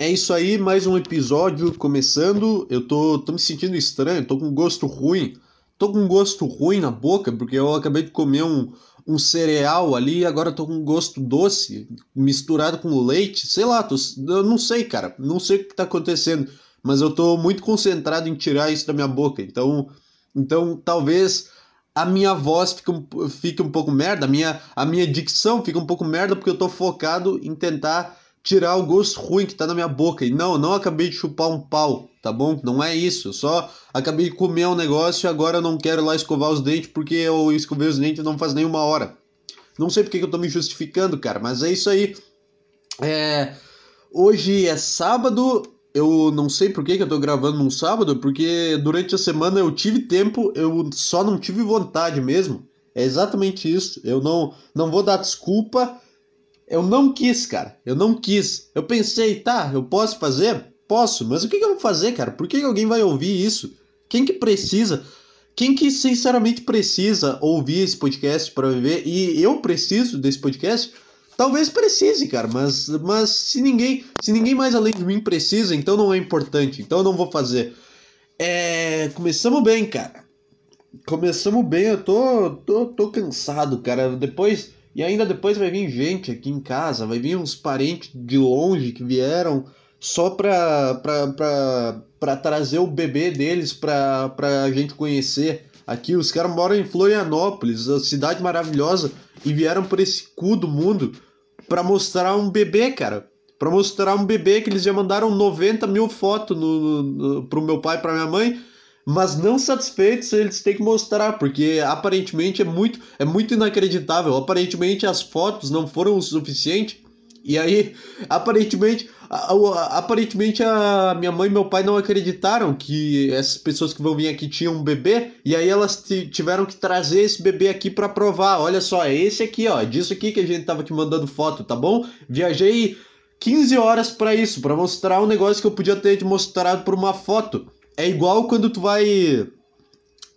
É isso aí, mais um episódio começando. Eu tô, tô me sentindo estranho, tô com gosto ruim. Tô com gosto ruim na boca, porque eu acabei de comer um, um cereal ali e agora tô com gosto doce, misturado com leite. Sei lá, tô, eu não sei, cara. Não sei o que tá acontecendo. Mas eu tô muito concentrado em tirar isso da minha boca. Então, então talvez a minha voz fique um, fique um pouco merda, a minha, a minha dicção fica um pouco merda, porque eu tô focado em tentar tirar o gosto ruim que tá na minha boca. E não, não acabei de chupar um pau, tá bom? Não é isso. Eu só acabei de comer um negócio e agora eu não quero lá escovar os dentes porque eu escovei os dentes não faz nenhuma hora. Não sei porque que eu tô me justificando, cara, mas é isso aí. É... Hoje é sábado. Eu não sei por que, que eu tô gravando num sábado, porque durante a semana eu tive tempo, eu só não tive vontade mesmo. É exatamente isso. Eu não, não vou dar desculpa eu não quis, cara. Eu não quis. Eu pensei, tá, eu posso fazer? Posso, mas o que, eu vou fazer, cara? Por que, que alguém vai ouvir isso? Quem que precisa? Quem que sinceramente precisa ouvir esse podcast para viver? E eu preciso desse podcast? Talvez precise, cara, mas, mas se ninguém se ninguém mais além de mim precisa, então não é importante. Então eu não vou fazer. É, começamos bem, cara. Começamos bem, eu tô, tô, tô cansado, cara. Depois e ainda depois vai vir gente aqui em casa, vai vir uns parentes de longe que vieram só pra, pra, pra, pra trazer o bebê deles pra, pra gente conhecer. Aqui, os caras moram em Florianópolis, a cidade maravilhosa, e vieram por esse cu do mundo pra mostrar um bebê, cara. Pra mostrar um bebê que eles já mandaram 90 mil fotos no, no, pro meu pai e pra minha mãe mas não satisfeitos eles têm que mostrar porque aparentemente é muito é muito inacreditável. Aparentemente as fotos não foram o suficiente e aí aparentemente a, a, aparentemente a minha mãe e meu pai não acreditaram que essas pessoas que vão vir aqui tinham um bebê e aí elas tiveram que trazer esse bebê aqui para provar. Olha só é esse aqui ó é disso aqui que a gente tava te mandando foto tá bom? Viajei 15 horas para isso para mostrar um negócio que eu podia ter te mostrado por uma foto é igual quando tu vai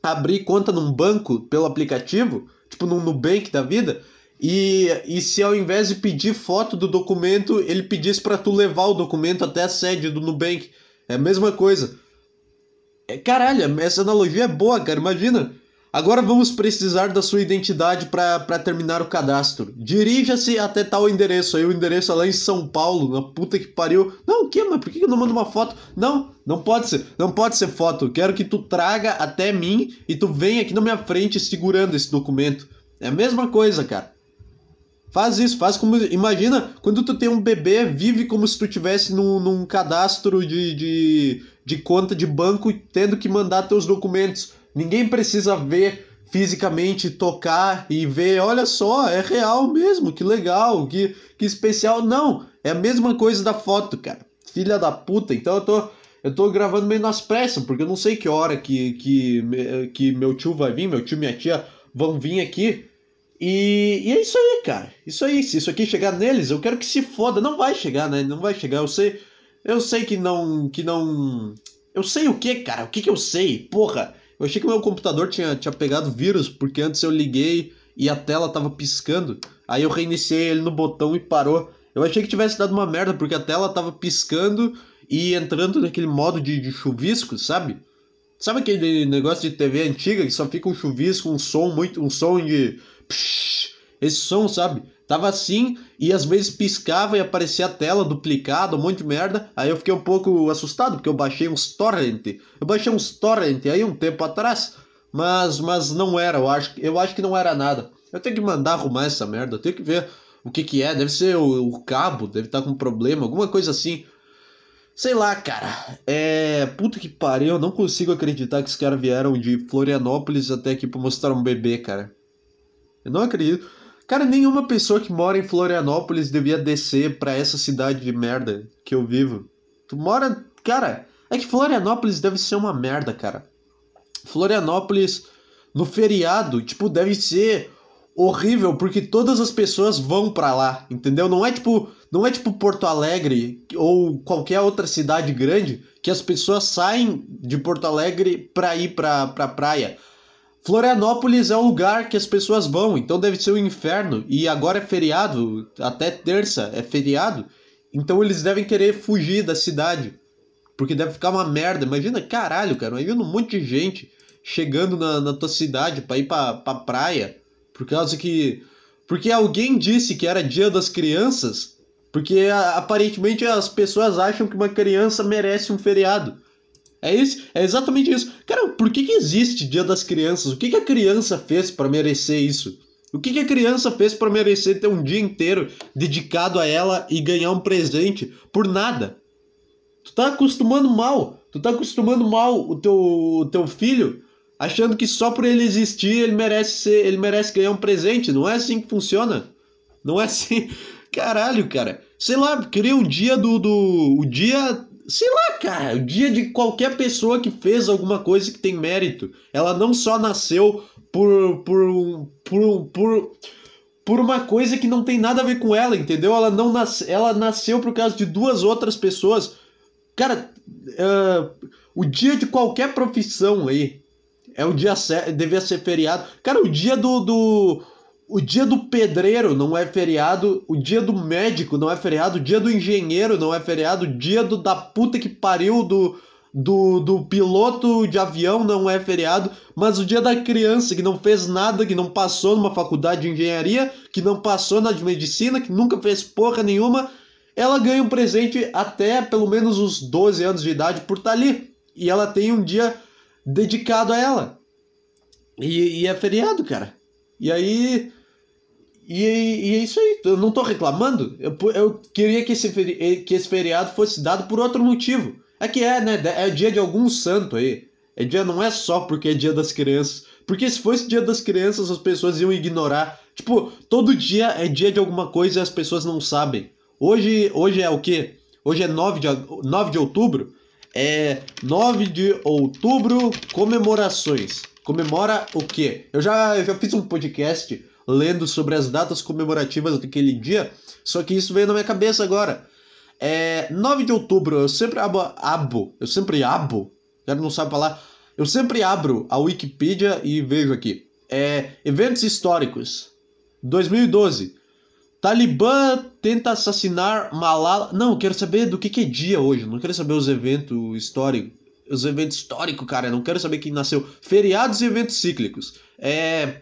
abrir conta num banco pelo aplicativo, tipo num Nubank da vida, e, e se ao invés de pedir foto do documento, ele pedisse para tu levar o documento até a sede do Nubank. É a mesma coisa. É, caralho, essa analogia é boa, cara. Imagina Agora vamos precisar da sua identidade para terminar o cadastro. Dirija-se até tal endereço. Aí o endereço é lá em São Paulo, na puta que pariu. Não, o que? Mas por que eu não mando uma foto? Não, não pode ser. Não pode ser foto. Quero que tu traga até mim e tu venha aqui na minha frente segurando esse documento. É a mesma coisa, cara. Faz isso, faz como. Imagina quando tu tem um bebê, vive como se tu tivesse num, num cadastro de, de, de conta de banco tendo que mandar teus documentos. Ninguém precisa ver fisicamente, tocar e ver, olha só, é real mesmo, que legal, que, que especial. Não, é a mesma coisa da foto, cara. Filha da puta. Então eu tô, eu tô gravando meio nas pressas, porque eu não sei que hora que, que, que meu tio vai vir, meu tio e minha tia vão vir aqui. E, e é isso aí, cara. Isso aí, se isso aqui chegar neles, eu quero que se foda. Não vai chegar, né? Não vai chegar. Eu sei, eu sei que não, que não. Eu sei o que, cara? O que que eu sei? Porra. Eu achei que meu computador tinha, tinha pegado vírus, porque antes eu liguei e a tela tava piscando. Aí eu reiniciei ele no botão e parou. Eu achei que tivesse dado uma merda, porque a tela tava piscando e entrando naquele modo de, de chuvisco, sabe? Sabe aquele negócio de TV antiga que só fica um chuvisco, um som muito. um som de. Psh, esse som, sabe? Tava assim e às vezes piscava e aparecia a tela duplicada, um monte de merda. Aí eu fiquei um pouco assustado porque eu baixei uns torrent. Eu baixei uns torrent aí um tempo atrás, mas mas não era, eu acho, eu acho que não era nada. Eu tenho que mandar arrumar essa merda, eu tenho que ver o que que é, deve ser o, o cabo, deve estar tá com problema, alguma coisa assim. Sei lá, cara. É. Puta que pariu, eu não consigo acreditar que os caras vieram de Florianópolis até aqui pra mostrar um bebê, cara. Eu não acredito. Cara, nenhuma pessoa que mora em Florianópolis devia descer pra essa cidade de merda que eu vivo. Tu mora. Cara, é que Florianópolis deve ser uma merda, cara. Florianópolis, no feriado, tipo, deve ser horrível porque todas as pessoas vão para lá, entendeu? Não é tipo, não é tipo Porto Alegre ou qualquer outra cidade grande que as pessoas saem de Porto Alegre para ir para pra praia. Florianópolis é o lugar que as pessoas vão, então deve ser o um inferno. E agora é feriado, até terça é feriado. Então eles devem querer fugir da cidade. Porque deve ficar uma merda. Imagina, caralho, cara. Imagina um monte de gente chegando na, na tua cidade pra ir pra, pra praia. Por causa que. Porque alguém disse que era dia das crianças. Porque aparentemente as pessoas acham que uma criança merece um feriado. É isso, é exatamente isso. Cara, por que, que existe Dia das Crianças? O que, que a criança fez para merecer isso? O que, que a criança fez para merecer ter um dia inteiro dedicado a ela e ganhar um presente por nada? Tu tá acostumando mal. Tu tá acostumando mal o teu, o teu filho, achando que só por ele existir ele merece ser, ele merece ganhar um presente. Não é assim que funciona. Não é assim. Caralho, cara. Sei lá, queria um dia do, do. O dia sei lá, cara, o dia de qualquer pessoa que fez alguma coisa que tem mérito. Ela não só nasceu por, por, por, por, por uma coisa que não tem nada a ver com ela, entendeu? Ela não nasce, ela nasceu por causa de duas outras pessoas. Cara, uh, o dia de qualquer profissão aí é o dia devia ser feriado. Cara, o dia do, do o dia do pedreiro não é feriado, o dia do médico não é feriado, o dia do engenheiro não é feriado, o dia do da puta que pariu do, do, do piloto de avião não é feriado, mas o dia da criança que não fez nada, que não passou numa faculdade de engenharia, que não passou na de medicina, que nunca fez porra nenhuma, ela ganha um presente até pelo menos os 12 anos de idade por estar tá ali. E ela tem um dia dedicado a ela. E, e é feriado, cara. E aí e, e, é isso aí, eu não tô reclamando. Eu, eu queria que esse, que esse feriado fosse dado por outro motivo. É que é, né? É dia de algum santo aí. É dia, não é só porque é dia das crianças. Porque se fosse dia das crianças, as pessoas iam ignorar. Tipo, todo dia é dia de alguma coisa e as pessoas não sabem. Hoje, hoje é o quê? Hoje é 9 de, 9 de outubro. É 9 de outubro, comemorações. Comemora o quê? Eu já, eu já fiz um podcast lendo sobre as datas comemorativas daquele dia, só que isso veio na minha cabeça agora. É 9 de outubro, eu sempre abo, abo eu sempre abo, já não sabe falar, eu sempre abro a Wikipedia e vejo aqui. É, eventos históricos. 2012. Talibã tenta assassinar Malala. Não, quero saber do que, que é dia hoje. Não quero saber os eventos históricos. Os eventos históricos, cara. Não quero saber quem nasceu. Feriados e eventos cíclicos. É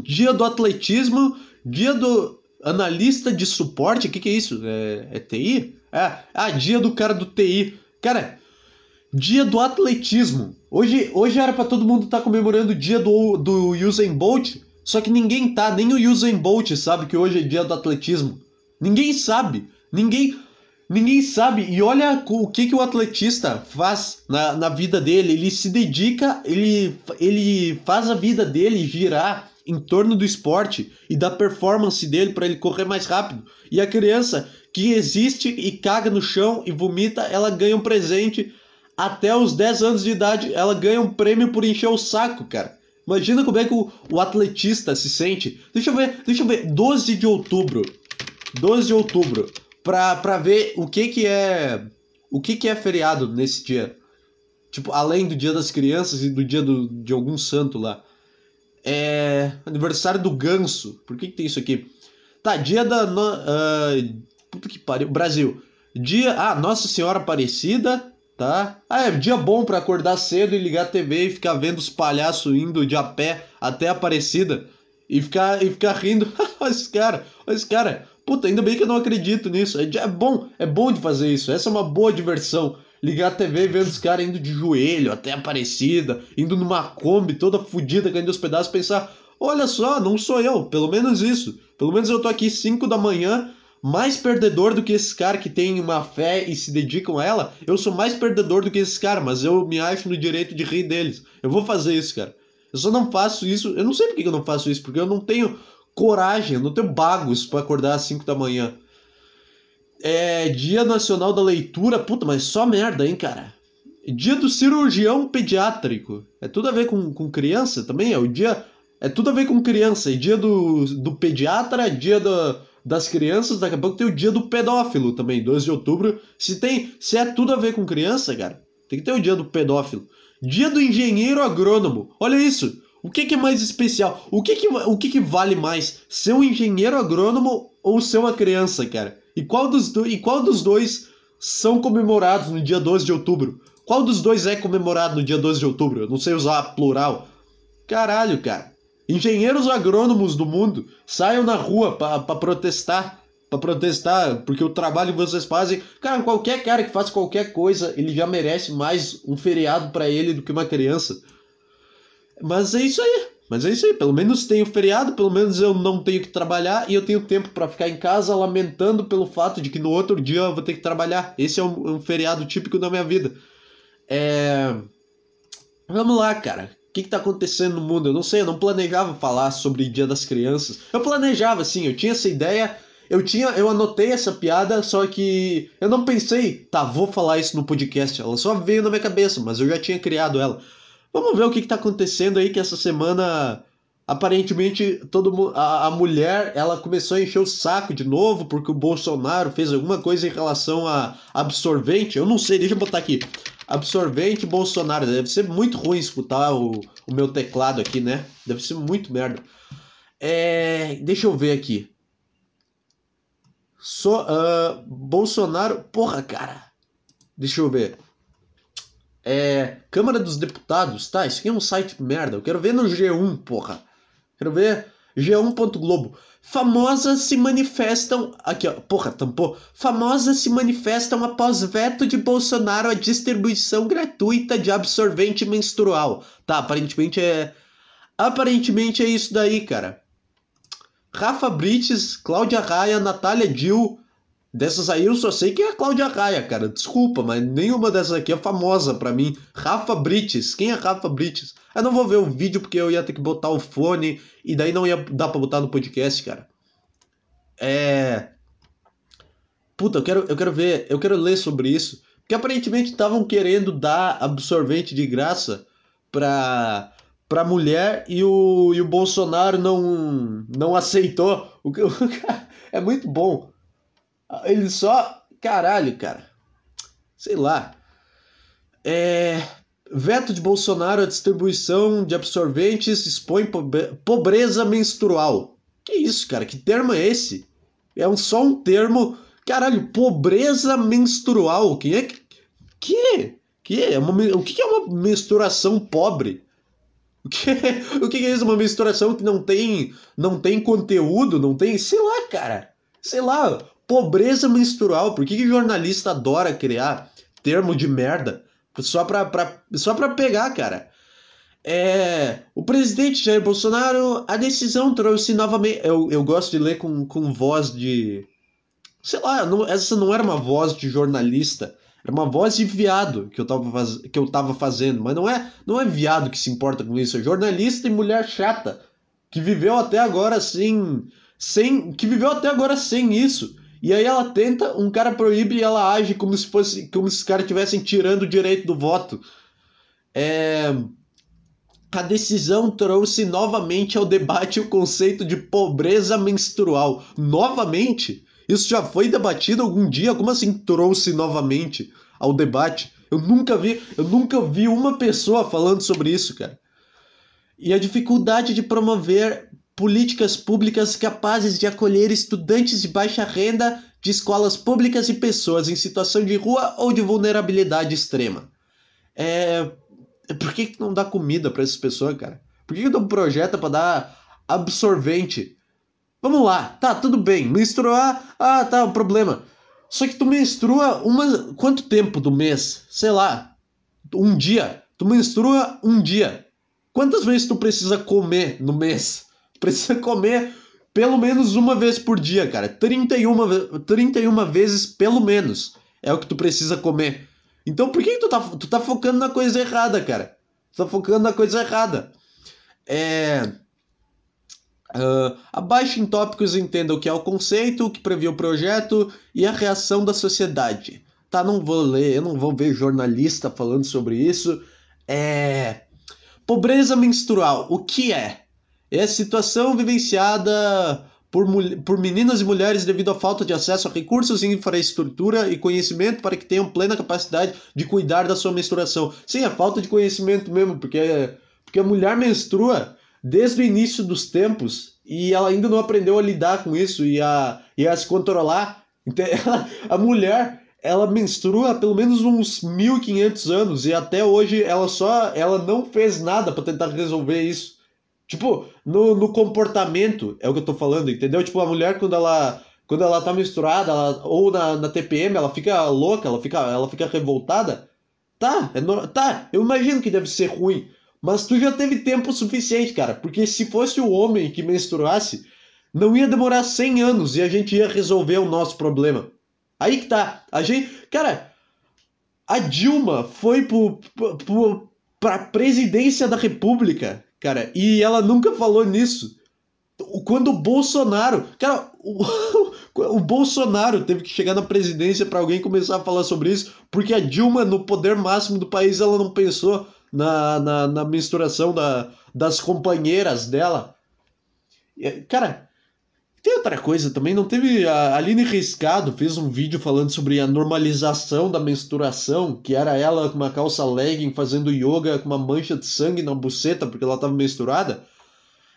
dia do atletismo, dia do analista de suporte, o que, que é isso? É, é TI? É, ah, dia do cara do TI. Cara, dia do atletismo. Hoje, hoje era para todo mundo estar tá comemorando o dia do, do Usain Bolt, só que ninguém tá, nem o Usain Bolt sabe que hoje é dia do atletismo. Ninguém sabe. Ninguém ninguém sabe. E olha o que, que o atletista faz na, na vida dele. Ele se dedica, ele, ele faz a vida dele girar em torno do esporte e da performance dele para ele correr mais rápido. E a criança que existe e caga no chão e vomita, ela ganha um presente até os 10 anos de idade, ela ganha um prêmio por encher o saco, cara. Imagina como é que o, o atletista se sente. Deixa eu ver, deixa eu ver, 12 de outubro. 12 de outubro, pra, ver o que que é o que que é feriado nesse dia. Tipo, além do dia das crianças e do dia do, de algum santo lá. É. Aniversário do Ganso. Por que, que tem isso aqui? Tá, dia da. Uh... Puta que pariu. Brasil. Dia. Ah, Nossa Senhora Aparecida. Tá? Ah, é dia bom para acordar cedo e ligar a TV e ficar vendo os palhaços indo de a pé até Aparecida. E ficar, e ficar rindo. olha esse cara, olha esse cara. Puta, ainda bem que eu não acredito nisso. É, é bom, é bom de fazer isso. Essa é uma boa diversão ligar a TV e vendo os caras indo de joelho até Aparecida, indo numa Kombi toda fodida, caindo aos pedaços, pensar: olha só, não sou eu, pelo menos isso. Pelo menos eu tô aqui 5 da manhã, mais perdedor do que esses caras que têm uma fé e se dedicam a ela. Eu sou mais perdedor do que esses caras, mas eu me acho no direito de rir deles. Eu vou fazer isso, cara. Eu só não faço isso. Eu não sei por que eu não faço isso, porque eu não tenho coragem, eu não tenho bagos para acordar às 5 da manhã. É Dia Nacional da Leitura. Puta, mas só merda, hein, cara? Dia do cirurgião pediátrico. É tudo a ver com, com criança também? É o dia. É tudo a ver com criança. E dia do, do pediatra, dia do, das crianças. Daqui a pouco tem o dia do pedófilo também, 12 de outubro. Se tem. Se é tudo a ver com criança, cara, tem que ter o dia do pedófilo. Dia do engenheiro agrônomo. Olha isso. O que, que é mais especial? O que, que, o que, que vale mais? Ser um engenheiro agrônomo ou ser uma criança, cara? E qual dos, do... e qual dos dois são comemorados no dia 12 de outubro? Qual dos dois é comemorado no dia 12 de outubro? Eu não sei usar plural. Caralho, cara. Engenheiros agrônomos do mundo saiam na rua para protestar. Para protestar, porque o trabalho que vocês fazem. Cara, qualquer cara que faz qualquer coisa, ele já merece mais um feriado para ele do que uma criança. Mas é isso aí. Mas é isso aí. Pelo menos tenho feriado, pelo menos eu não tenho que trabalhar e eu tenho tempo para ficar em casa lamentando pelo fato de que no outro dia eu vou ter que trabalhar. Esse é um, um feriado típico da minha vida. É. Vamos lá, cara que está acontecendo no mundo? Eu não sei, eu não planejava falar sobre Dia das Crianças. Eu planejava, sim, eu tinha essa ideia, eu tinha, eu anotei essa piada, só que eu não pensei, tá, vou falar isso no podcast. Ela só veio na minha cabeça, mas eu já tinha criado ela. Vamos ver o que, está acontecendo aí que essa semana aparentemente todo a, a mulher ela começou a encher o saco de novo porque o Bolsonaro fez alguma coisa em relação a absorvente. Eu não sei, deixa eu botar aqui absorvente Bolsonaro. Deve ser muito ruim escutar o, o meu teclado aqui, né? Deve ser muito merda. É, deixa eu ver aqui. So, uh, Bolsonaro. Porra, cara. Deixa eu ver. É, Câmara dos Deputados. Tá, isso aqui é um site merda. Eu quero ver no G1, porra. Quero ver. G1.globo. Famosas se manifestam. Aqui, ó. Porra, tampou. Famosas se manifestam após veto de Bolsonaro à distribuição gratuita de absorvente menstrual. Tá, aparentemente é. Aparentemente é isso daí, cara. Rafa Brites, Cláudia Raia, Natália Dil, Dessas aí eu só sei que é a Cláudia Raia, cara. Desculpa, mas nenhuma dessas aqui é famosa para mim. Rafa Brites. Quem é Rafa Brites? Eu não vou ver o vídeo porque eu ia ter que botar o fone e daí não ia dar pra botar no podcast, cara. É. Puta, eu quero, eu quero ver, eu quero ler sobre isso. Porque aparentemente estavam querendo dar absorvente de graça pra, pra mulher e o, e o Bolsonaro não, não aceitou. O que é muito bom. Ele só. Caralho, cara. Sei lá. É. Veto de Bolsonaro à distribuição de absorventes expõe pobreza menstrual. Que isso, cara? Que termo é esse? É um, só um termo. Caralho, pobreza menstrual. Quem é que. Que? Que é uma, o que é uma menstruação pobre? O que, o que é isso? Uma menstruação que não tem, não tem conteúdo, não tem. Sei lá, cara. Sei lá. Pobreza menstrual. Por que, que jornalista adora criar termo de merda só pra, pra, só pra pegar, cara? É, o presidente Jair Bolsonaro, a decisão trouxe novamente. Eu, eu gosto de ler com, com voz de. Sei lá, não, essa não era uma voz de jornalista, era uma voz de viado que eu tava, faz, que eu tava fazendo. Mas não é, não é viado que se importa com isso, é jornalista e mulher chata que viveu até agora sem. sem que viveu até agora sem isso. E aí ela tenta, um cara proíbe e ela age como se fosse como se os caras estivessem tirando o direito do voto. É... A decisão trouxe novamente ao debate o conceito de pobreza menstrual. Novamente? Isso já foi debatido algum dia? Como assim trouxe novamente ao debate? Eu nunca vi, eu nunca vi uma pessoa falando sobre isso, cara. E a dificuldade de promover políticas públicas capazes de acolher estudantes de baixa renda de escolas públicas e pessoas em situação de rua ou de vulnerabilidade extrema. É... Por que, que não dá comida para essas pessoas, cara? Por que, que dá um projeto para dar absorvente? Vamos lá, tá, tudo bem. Menstruar, ah, tá, um problema. Só que tu menstrua uma. Quanto tempo do mês? Sei lá. Um dia. Tu menstrua um dia. Quantas vezes tu precisa comer no mês? Precisa comer pelo menos uma vez por dia, cara. 31, 31 vezes pelo menos é o que tu precisa comer. Então por que, que tu, tá, tu tá focando na coisa errada, cara? Tu tá focando na coisa errada. É. Uh, abaixo em tópicos entenda o que é o conceito, o que prevê o projeto e a reação da sociedade. Tá, não vou ler, eu não vou ver jornalista falando sobre isso. É. Pobreza menstrual, o que é? É a situação vivenciada por, por meninas e mulheres devido à falta de acesso a recursos, infraestrutura e conhecimento para que tenham plena capacidade de cuidar da sua menstruação. Sim, a falta de conhecimento mesmo, porque, porque a mulher menstrua desde o início dos tempos e ela ainda não aprendeu a lidar com isso e a, e a se controlar. Ela, a mulher, ela menstrua pelo menos uns 1500 anos e até hoje ela só ela não fez nada para tentar resolver isso. Tipo, no, no comportamento, é o que eu tô falando, entendeu? Tipo, a mulher quando ela quando ela tá menstruada, ela, ou na, na TPM, ela fica louca, ela fica, ela fica revoltada. Tá, é no, tá, eu imagino que deve ser ruim, mas tu já teve tempo suficiente, cara, porque se fosse o homem que menstruasse, não ia demorar 100 anos e a gente ia resolver o nosso problema. Aí que tá. A gente. Cara, a Dilma foi pro, pro, pra presidência da República, cara, e ela nunca falou nisso. Quando o Bolsonaro. Cara, o, o Bolsonaro teve que chegar na presidência para alguém começar a falar sobre isso, porque a Dilma, no poder máximo do país, ela não pensou na, na, na misturação da, das companheiras dela. Cara, tem outra coisa também, não teve. A Aline Riscado fez um vídeo falando sobre a normalização da menstruação, que era ela com uma calça legging fazendo yoga com uma mancha de sangue na buceta porque ela estava menstruada.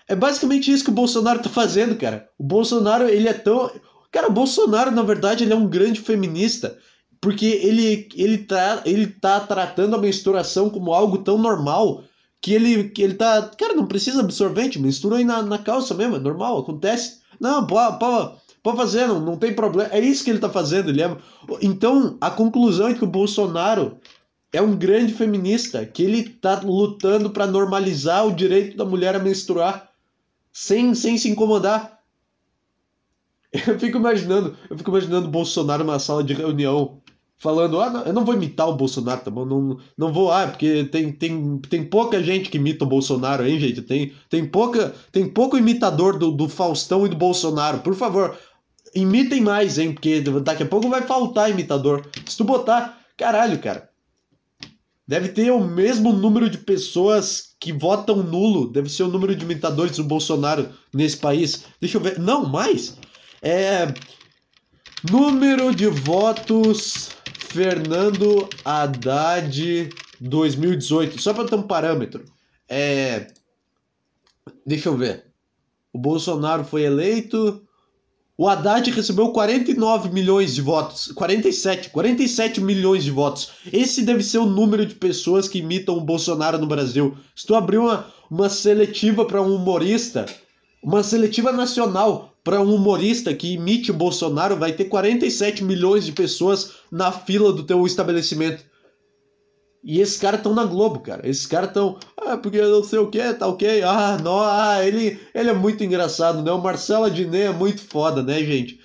É basicamente isso que o Bolsonaro tá fazendo, cara. O Bolsonaro, ele é tão. Cara, o Bolsonaro, na verdade, ele é um grande feminista. Porque ele, ele, tá, ele tá tratando a menstruação como algo tão normal que ele, que ele tá. Cara, não precisa absorvente, menstrua aí na, na calça mesmo, é normal, acontece. Não, pode, pode, pode fazer, não, não tem problema. É isso que ele está fazendo. Ele é... Então, a conclusão é que o Bolsonaro é um grande feminista, que ele está lutando para normalizar o direito da mulher a menstruar sem, sem se incomodar. Eu fico imaginando, eu fico imaginando Bolsonaro numa sala de reunião falando, ah, não, eu não vou imitar o Bolsonaro, tá bom? Não, não vou, ah, porque tem, tem, tem pouca gente que imita o Bolsonaro, hein, gente? Tem, tem, pouca, tem pouco imitador do, do Faustão e do Bolsonaro. Por favor, imitem mais, hein? Porque daqui a pouco vai faltar imitador. Se tu botar, caralho, cara. Deve ter o mesmo número de pessoas que votam nulo, deve ser o número de imitadores do Bolsonaro nesse país. Deixa eu ver. Não, mais. É. Número de votos Fernando Haddad 2018. Só para ter um parâmetro. É... Deixa eu ver. O Bolsonaro foi eleito. O Haddad recebeu 49 milhões de votos. 47, 47 milhões de votos. Esse deve ser o número de pessoas que imitam o Bolsonaro no Brasil. Se tu abrir uma, uma seletiva para um humorista, uma seletiva nacional para um humorista que imite o Bolsonaro, vai ter 47 milhões de pessoas na fila do teu estabelecimento. E esses caras estão na Globo, cara. Esses caras estão. Ah, porque não sei o que, tá ok. Ah, não, ah, ele, ele é muito engraçado, né? O Marcelo Adnet é muito foda, né, gente?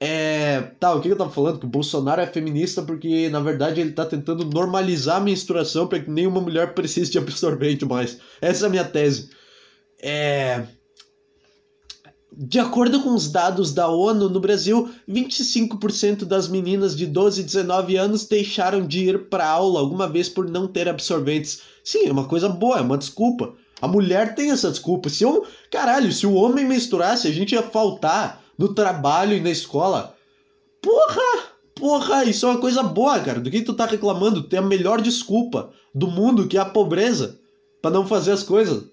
É. Tá, o que eu tava falando? Que o Bolsonaro é feminista porque, na verdade, ele tá tentando normalizar a menstruação para que nenhuma mulher precise de absorvente mais. Essa é a minha tese. É. De acordo com os dados da ONU, no Brasil, 25% das meninas de 12 e 19 anos deixaram de ir para aula alguma vez por não ter absorventes. Sim, é uma coisa boa, é uma desculpa. A mulher tem essa desculpa. Se eu, caralho, se o homem menstruasse, a gente ia faltar no trabalho e na escola. Porra! Porra, isso é uma coisa boa, cara. Do que tu tá reclamando? Tem a melhor desculpa do mundo, que é a pobreza, para não fazer as coisas.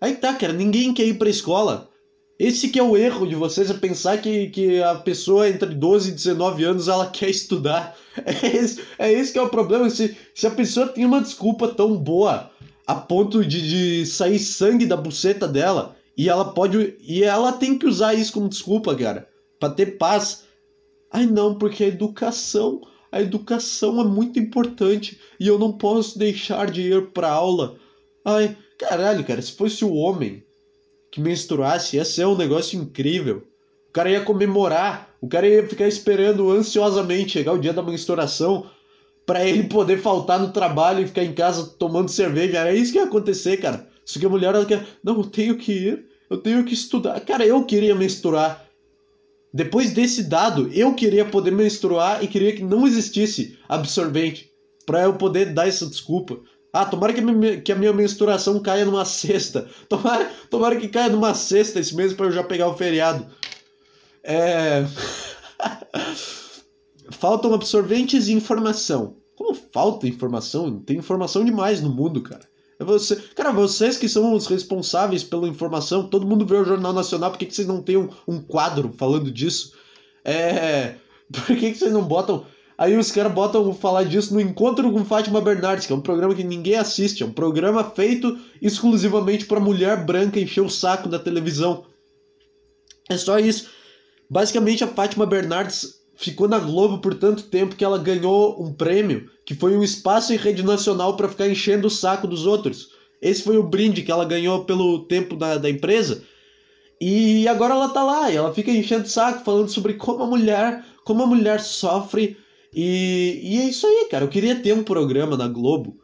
Aí tá, cara, ninguém quer ir pra escola. Esse que é o erro de vocês, é pensar que, que a pessoa entre 12 e 19 anos ela quer estudar. É esse, é esse que é o problema. Se, se a pessoa tem uma desculpa tão boa a ponto de, de sair sangue da buceta dela, e ela pode. E ela tem que usar isso como desculpa, cara. para ter paz. Ai não, porque a educação. A educação é muito importante e eu não posso deixar de ir pra aula. Ai, caralho, cara, se fosse o homem que menstruasse, ia ser um negócio incrível. O cara ia comemorar, o cara ia ficar esperando ansiosamente chegar o dia da menstruação para ele poder faltar no trabalho e ficar em casa tomando cerveja. Era isso que ia acontecer, cara. Só que a mulher ela quer, não, eu tenho que ir, eu tenho que estudar. Cara, eu queria menstruar. Depois desse dado, eu queria poder menstruar e queria que não existisse absorvente para eu poder dar essa desculpa. Ah, tomara que a, minha, que a minha menstruação caia numa sexta. Tomara, tomara que caia numa sexta esse mês para eu já pegar o feriado. É... Faltam absorventes e informação. Como falta informação? Tem informação demais no mundo, cara. É você... Cara, vocês que são os responsáveis pela informação, todo mundo vê o Jornal Nacional, por que, que vocês não têm um, um quadro falando disso? É Por que, que vocês não botam. Aí os caras botam falar disso no Encontro com Fátima Bernardes, que é um programa que ninguém assiste, é um programa feito exclusivamente para mulher branca encher o saco da televisão. É só isso. Basicamente, a Fátima Bernardes ficou na Globo por tanto tempo que ela ganhou um prêmio, que foi um espaço em rede nacional para ficar enchendo o saco dos outros. Esse foi o brinde que ela ganhou pelo tempo da, da empresa. E agora ela tá lá, e ela fica enchendo o saco, falando sobre como a mulher, como a mulher sofre. E, e é isso aí, cara. Eu queria ter um programa na Globo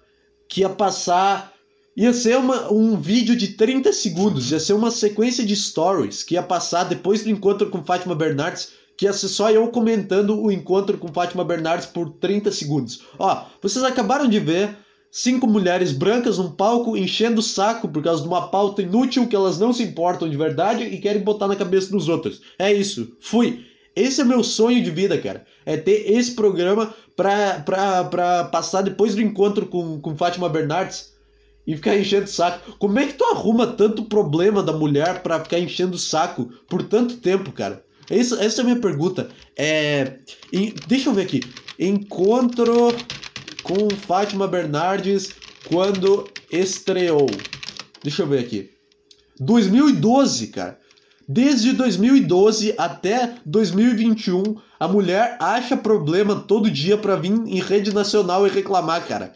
que ia passar. Ia ser uma, um vídeo de 30 segundos, ia ser uma sequência de stories que ia passar depois do encontro com Fátima Bernardes, que ia ser só eu comentando o encontro com Fátima Bernardes por 30 segundos. Ó, vocês acabaram de ver cinco mulheres brancas num palco enchendo o saco por causa de uma pauta inútil que elas não se importam de verdade e querem botar na cabeça dos outros. É isso. Fui. Esse é meu sonho de vida, cara. É ter esse programa pra, pra, pra passar depois do encontro com, com Fátima Bernardes e ficar enchendo o saco. Como é que tu arruma tanto problema da mulher pra ficar enchendo o saco por tanto tempo, cara? Essa, essa é a minha pergunta. É, deixa eu ver aqui. Encontro com Fátima Bernardes quando estreou. Deixa eu ver aqui. 2012, cara. Desde 2012 até 2021, a mulher acha problema todo dia pra vir em rede nacional e reclamar, cara.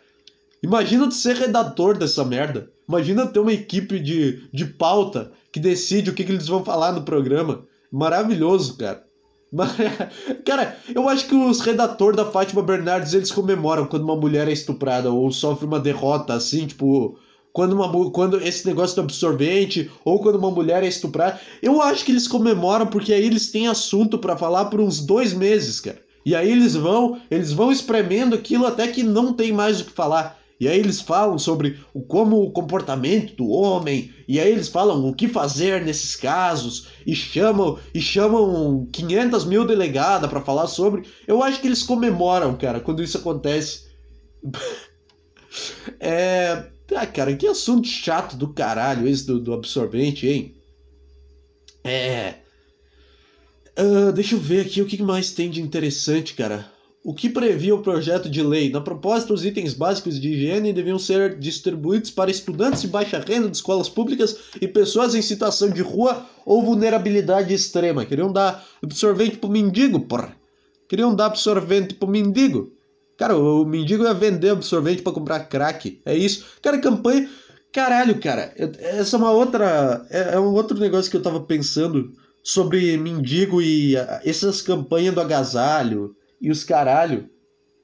Imagina tu ser redator dessa merda. Imagina ter uma equipe de, de pauta que decide o que, que eles vão falar no programa. Maravilhoso, cara. Cara, eu acho que os redatores da Fátima Bernardes eles comemoram quando uma mulher é estuprada ou sofre uma derrota, assim, tipo, quando, uma, quando esse negócio do absorvente ou quando uma mulher é estuprada. Eu acho que eles comemoram porque aí eles têm assunto para falar por uns dois meses, cara. E aí eles vão, eles vão espremendo aquilo até que não tem mais o que falar. E aí eles falam sobre o, como o comportamento do homem, e aí eles falam o que fazer nesses casos, e chamam e chamam 500 mil delegadas para falar sobre. Eu acho que eles comemoram, cara, quando isso acontece. é. Ah, cara, que assunto chato do caralho esse do, do absorvente, hein? É. Uh, deixa eu ver aqui o que mais tem de interessante, cara. O que previa o projeto de lei? Na proposta, os itens básicos de higiene deviam ser distribuídos para estudantes de baixa renda de escolas públicas e pessoas em situação de rua ou vulnerabilidade extrema. Queriam dar absorvente pro mendigo, porra. Queriam dar absorvente pro mendigo. Cara, o mendigo ia vender absorvente para comprar crack. É isso. Cara, campanha. Caralho, cara. Essa é uma outra. É, é um outro negócio que eu tava pensando sobre mendigo e essas campanhas do agasalho e os caralho.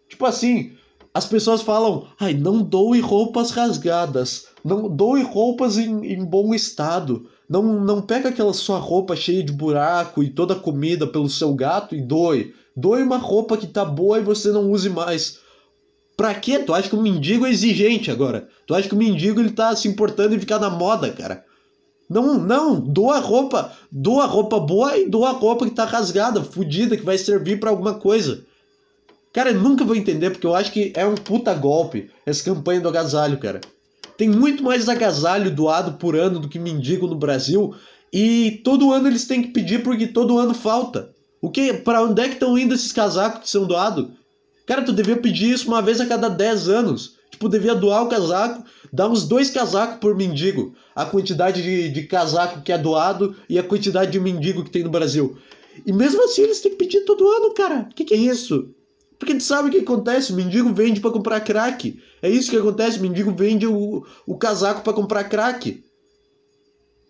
Tipo assim, as pessoas falam, ai, não doe roupas rasgadas, não doe roupas em, em bom estado, não, não pega aquela sua roupa cheia de buraco e toda comida pelo seu gato e doe. Doe uma roupa que tá boa e você não use mais. Pra quê? Tu acha que o mendigo é exigente agora? Tu acha que o mendigo ele tá se importando em ficar na moda, cara? Não, não, doa roupa, doa roupa boa e doa roupa que tá rasgada, fodida, que vai servir para alguma coisa. Cara, eu nunca vou entender porque eu acho que é um puta golpe essa campanha do agasalho, cara. Tem muito mais agasalho doado por ano do que mendigo no Brasil e todo ano eles têm que pedir porque todo ano falta. O que? Para onde é que estão indo esses casacos que são doados? Cara, tu devia pedir isso uma vez a cada 10 anos. Tipo, devia doar o casaco, dar uns dois casacos por mendigo. A quantidade de, de casaco que é doado e a quantidade de mendigo que tem no Brasil. E mesmo assim eles têm que pedir todo ano, cara. O que, que é isso? Porque tu sabe o que acontece? O mendigo vende para comprar crack. É isso que acontece. O mendigo vende o, o casaco para comprar crack.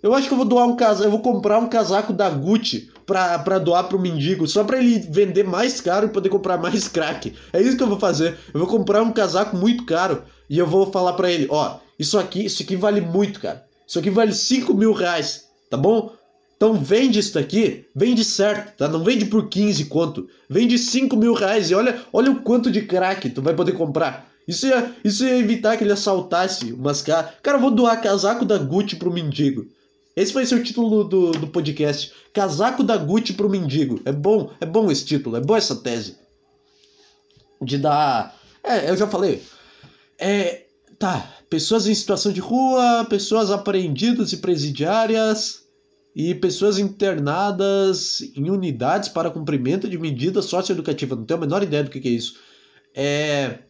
Eu acho que eu vou doar um casaco. Eu vou comprar um casaco da Gucci pra doar pro mendigo. Só pra ele vender mais caro e poder comprar mais crack. É isso que eu vou fazer. Eu vou comprar um casaco muito caro. E eu vou falar pra ele: ó, isso aqui, isso aqui vale muito, cara. Isso aqui vale 5 mil reais. Tá bom? Então vende isso daqui, vende certo, tá? Não vende por 15 quanto, vende 5 mil reais e olha, olha o quanto de crack tu vai poder comprar. Isso ia, isso ia evitar que ele assaltasse umas caras. Cara, eu vou doar casaco da Gucci pro mendigo. Esse vai ser o título do, do podcast. Casaco da Gucci pro mendigo. É bom, é bom esse título, é boa essa tese. De dar. É, eu já falei. É. Tá. Pessoas em situação de rua, pessoas apreendidas e presidiárias e pessoas internadas em unidades para cumprimento de medida socioeducativa. Não tenho a menor ideia do que, que é isso. É.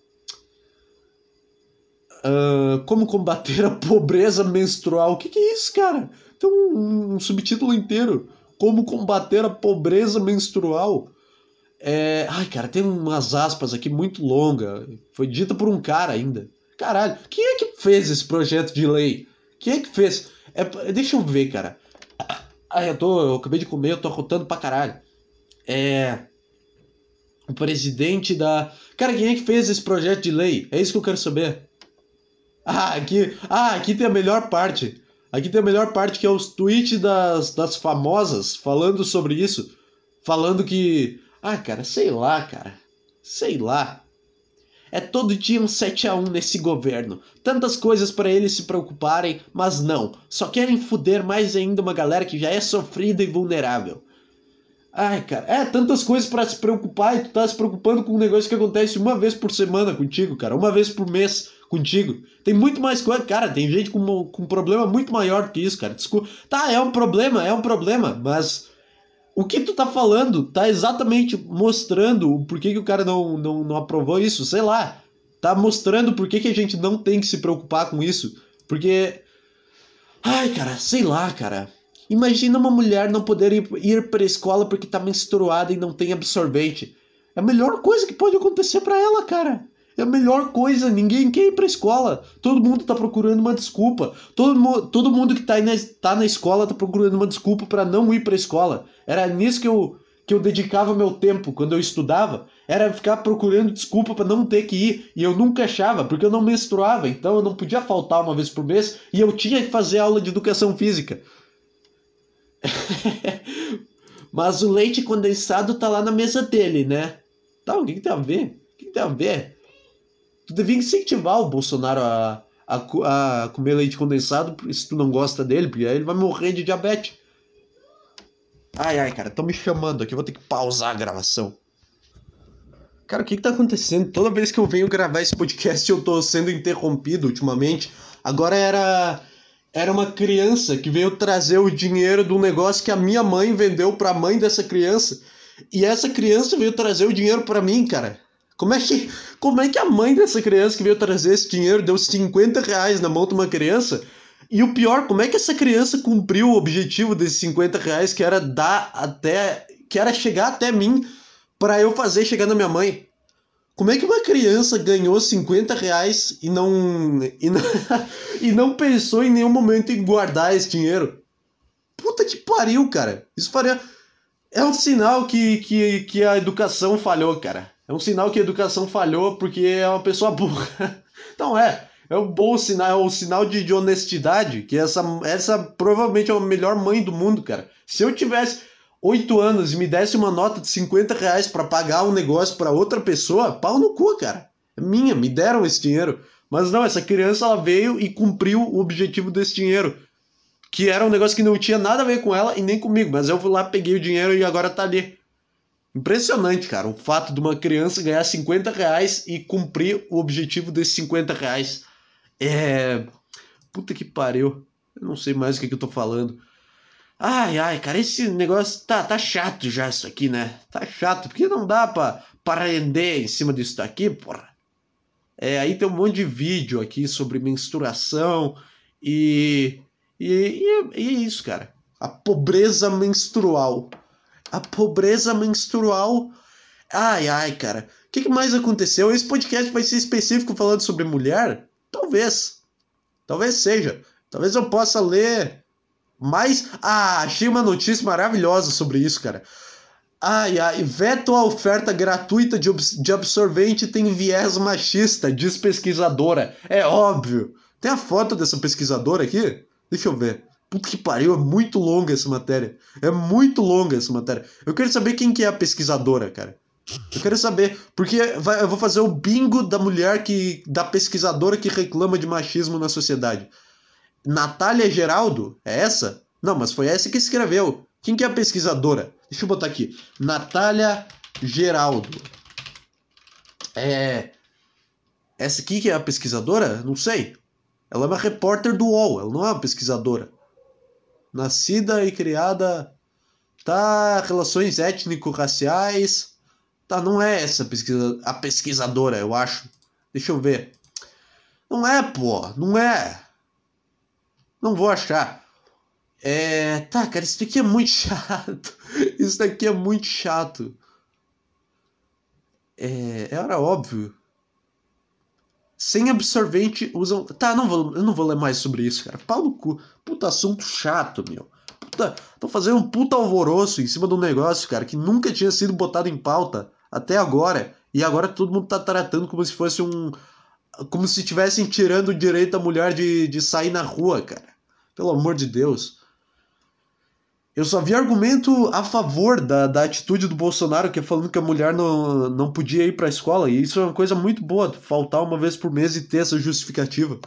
Uh, como combater a pobreza menstrual. O que, que é isso, cara? Tem um, um subtítulo inteiro. Como combater a pobreza menstrual. É... Ai, cara, tem umas aspas aqui muito longa. Foi dita por um cara ainda. Caralho, quem é que fez esse projeto de lei? Quem é que fez? É... Deixa eu ver, cara. Ai, eu tô. Eu acabei de comer, eu tô rotando pra caralho. É. O presidente da. Cara, quem é que fez esse projeto de lei? É isso que eu quero saber. Ah, aqui, ah, aqui tem a melhor parte. Aqui tem a melhor parte que é os tweets das, das famosas falando sobre isso. Falando que. Ah, cara, sei lá, cara. Sei lá. É todo dia um 7 a 1 nesse governo. Tantas coisas para eles se preocuparem, mas não. Só querem fuder mais ainda uma galera que já é sofrida e vulnerável. Ai, cara, é tantas coisas para se preocupar e tu tá se preocupando com um negócio que acontece uma vez por semana contigo, cara, uma vez por mês contigo. Tem muito mais coisa, cara, tem gente com, com um problema muito maior do que isso, cara. Desculpa. Tá, é um problema, é um problema, mas o que tu tá falando tá exatamente mostrando o porquê que o cara não, não, não aprovou isso, sei lá. Tá mostrando por que, a gente não tem que se preocupar com isso. Porque. Ai, cara, sei lá, cara. Imagina uma mulher não poder ir, ir para a escola porque está menstruada e não tem absorvente. É a melhor coisa que pode acontecer para ela, cara. É a melhor coisa, ninguém quer ir pra escola. Todo mundo tá procurando uma desculpa. Todo, todo mundo que tá, na, tá na escola tá procurando uma desculpa para não ir pra escola. Era nisso que eu, que eu dedicava meu tempo quando eu estudava. Era ficar procurando desculpa para não ter que ir. E eu nunca achava, porque eu não menstruava. Então eu não podia faltar uma vez por mês. E eu tinha que fazer aula de educação física. Mas o leite condensado tá lá na mesa dele, né? Tá, o que, que tem a ver? O que, que tem a ver? Tu devia incentivar o Bolsonaro a, a, a comer leite condensado se tu não gosta dele, porque aí ele vai morrer de diabetes. Ai, ai, cara, estão me chamando aqui, vou ter que pausar a gravação. Cara, o que, que tá acontecendo? Toda vez que eu venho gravar esse podcast eu tô sendo interrompido ultimamente. Agora era era uma criança que veio trazer o dinheiro do negócio que a minha mãe vendeu para a mãe dessa criança. E essa criança veio trazer o dinheiro para mim, cara. Como é, que, como é que a mãe dessa criança que veio trazer esse dinheiro deu 50 reais na mão de uma criança? E o pior, como é que essa criança cumpriu o objetivo desses 50 reais que era dar até. que era chegar até mim para eu fazer chegar na minha mãe? Como é que uma criança ganhou 50 reais e não, e não, e não pensou em nenhum momento em guardar esse dinheiro? Puta que pariu, cara. Isso faria. É um sinal que, que, que a educação falhou, cara. É um sinal que a educação falhou porque é uma pessoa burra. Então é. É um bom sinal, é um sinal de, de honestidade. Que essa, essa provavelmente é a melhor mãe do mundo, cara. Se eu tivesse oito anos e me desse uma nota de 50 reais para pagar um negócio para outra pessoa, pau no cu, cara. É minha, me deram esse dinheiro. Mas não, essa criança ela veio e cumpriu o objetivo desse dinheiro. Que era um negócio que não tinha nada a ver com ela e nem comigo. Mas eu fui lá, peguei o dinheiro e agora tá ali. Impressionante, cara, o fato de uma criança ganhar 50 reais e cumprir o objetivo desses 50 reais. É. Puta que pariu. Eu não sei mais o que, que eu tô falando. Ai, ai, cara, esse negócio tá, tá chato já isso aqui, né? Tá chato, porque não dá pra, pra render em cima disso daqui, porra. É, aí tem um monte de vídeo aqui sobre menstruação e. E, e, e é isso, cara. A pobreza menstrual. A pobreza menstrual. Ai, ai, cara. O que, que mais aconteceu? Esse podcast vai ser específico falando sobre mulher? Talvez. Talvez seja. Talvez eu possa ler mas, ah, achei uma notícia maravilhosa sobre isso, cara. Ai, ai, veto a oferta gratuita de, de absorvente tem viés machista, diz pesquisadora. É óbvio. Tem a foto dessa pesquisadora aqui? Deixa eu ver. Puta que pariu, é muito longa essa matéria. É muito longa essa matéria. Eu quero saber quem que é a pesquisadora, cara. Eu quero saber, porque vai, eu vou fazer o bingo da mulher que. da pesquisadora que reclama de machismo na sociedade. Natália Geraldo? É essa? Não, mas foi essa que escreveu. Quem que é a pesquisadora? Deixa eu botar aqui. Natália Geraldo. É. Essa aqui que é a pesquisadora? Não sei. Ela é uma repórter do UOL, ela não é uma pesquisadora. Nascida e criada, tá? Relações étnico-raciais, tá? Não é essa pesquisa, a pesquisadora, eu acho. Deixa eu ver. Não é, pô, não é. Não vou achar. É. Tá, cara, isso daqui é muito chato. Isso daqui é muito chato. É. Era óbvio. Sem absorvente usam. Tá, não vou, eu não vou ler mais sobre isso, cara. Pau no cu. Puta assunto chato, meu. Puta, tô fazendo um puta alvoroço em cima de um negócio, cara, que nunca tinha sido botado em pauta até agora. E agora todo mundo tá tratando como se fosse um. Como se estivessem tirando o direito da mulher de, de sair na rua, cara. Pelo amor de Deus. Eu só vi argumento a favor da, da atitude do Bolsonaro, que é falando que a mulher não, não podia ir para a escola. E isso é uma coisa muito boa, faltar uma vez por mês e ter essa justificativa.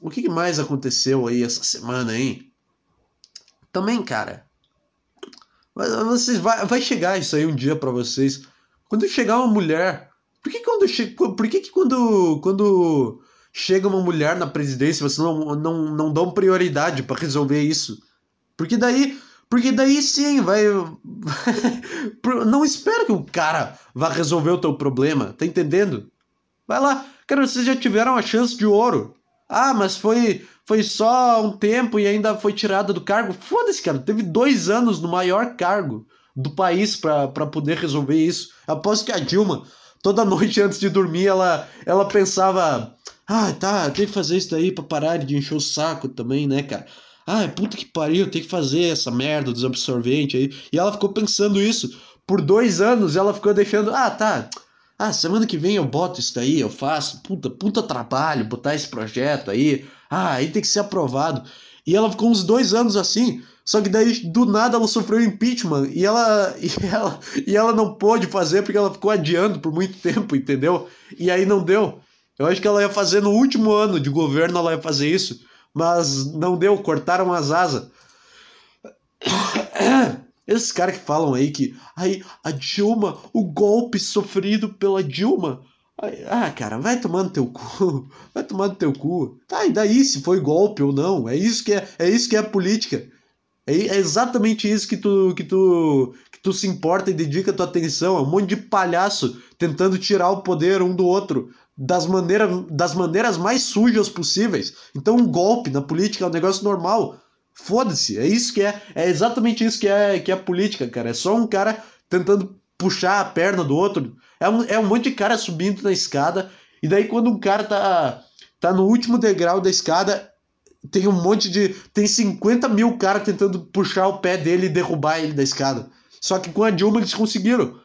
O que mais aconteceu aí essa semana, hein? Também, cara. Vocês vai, vai chegar isso aí um dia para vocês. Quando chegar uma mulher, por que quando che, por que, que quando quando chega uma mulher na presidência vocês não não, não dão prioridade para resolver isso? Porque daí, porque daí sim, vai. não espera que o cara vá resolver o teu problema, tá entendendo? Vai lá, cara, vocês já tiveram a chance de ouro. Ah, mas foi, foi só um tempo e ainda foi tirada do cargo. Foda-se, cara, teve dois anos no maior cargo do país para poder resolver isso. Após que a Dilma, toda noite antes de dormir, ela, ela pensava: ah, tá, tem que fazer isso daí pra parar de encher o saco também, né, cara? Ah, puta que pariu, tem que fazer essa merda dos absorventes aí. E ela ficou pensando isso. Por dois anos ela ficou deixando. Ah, tá. Ah, semana que vem eu boto isso daí, eu faço. Puta, puta trabalho, botar esse projeto aí. Ah, aí tem que ser aprovado. E ela ficou uns dois anos assim. Só que daí, do nada, ela sofreu impeachment e ela, e ela, e ela não pôde fazer porque ela ficou adiando por muito tempo, entendeu? E aí não deu. Eu acho que ela ia fazer no último ano de governo, ela ia fazer isso mas não deu, cortaram as asas. Esses caras que falam aí que aí a Dilma, o golpe sofrido pela Dilma. ah, cara, vai tomando teu cu. Vai tomando teu cu. Tá, e daí se foi golpe ou não? É isso que é, é isso que é política. É, é exatamente isso que tu, que tu que tu se importa e dedica tua atenção. É um monte de palhaço tentando tirar o poder um do outro das, maneira, das maneiras mais sujas possíveis. Então, um golpe na política é um negócio normal. Foda-se, é isso que é. É exatamente isso que é, que é política, cara. É só um cara tentando puxar a perna do outro. É um, é um monte de cara subindo na escada. E daí, quando um cara tá, tá no último degrau da escada, tem um monte de. Tem 50 mil caras tentando puxar o pé dele e derrubar ele da escada. Só que com a Dilma eles conseguiram.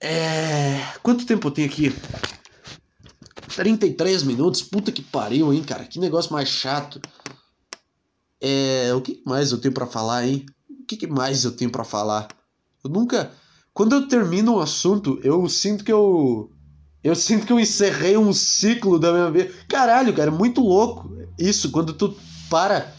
É. Quanto tempo eu tenho aqui? 33 minutos? Puta que pariu, hein, cara? Que negócio mais chato. É. O que mais eu tenho para falar, hein? O que mais eu tenho para falar? Eu nunca. Quando eu termino um assunto, eu sinto que eu. Eu sinto que eu encerrei um ciclo da minha vida. Caralho, cara, é muito louco isso. Quando tu para.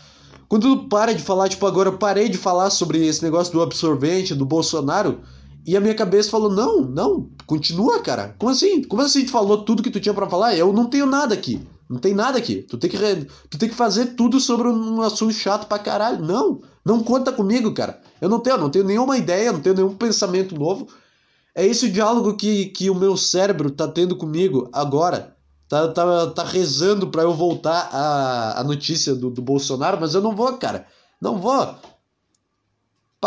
Quando tu para de falar, tipo, agora eu parei de falar sobre esse negócio do absorvente, do Bolsonaro. E a minha cabeça falou: não, não, continua, cara. Como assim? Como assim tu falou tudo que tu tinha para falar? Eu não tenho nada aqui. Não tem nada aqui. Tu tem que, re... tu tem que fazer tudo sobre um assunto chato pra caralho. Não, não conta comigo, cara. Eu não tenho, não tenho nenhuma ideia, não tenho nenhum pensamento novo. É esse o diálogo que, que o meu cérebro tá tendo comigo agora. Tá, tá, tá rezando para eu voltar a, a notícia do, do Bolsonaro, mas eu não vou, cara. Não vou.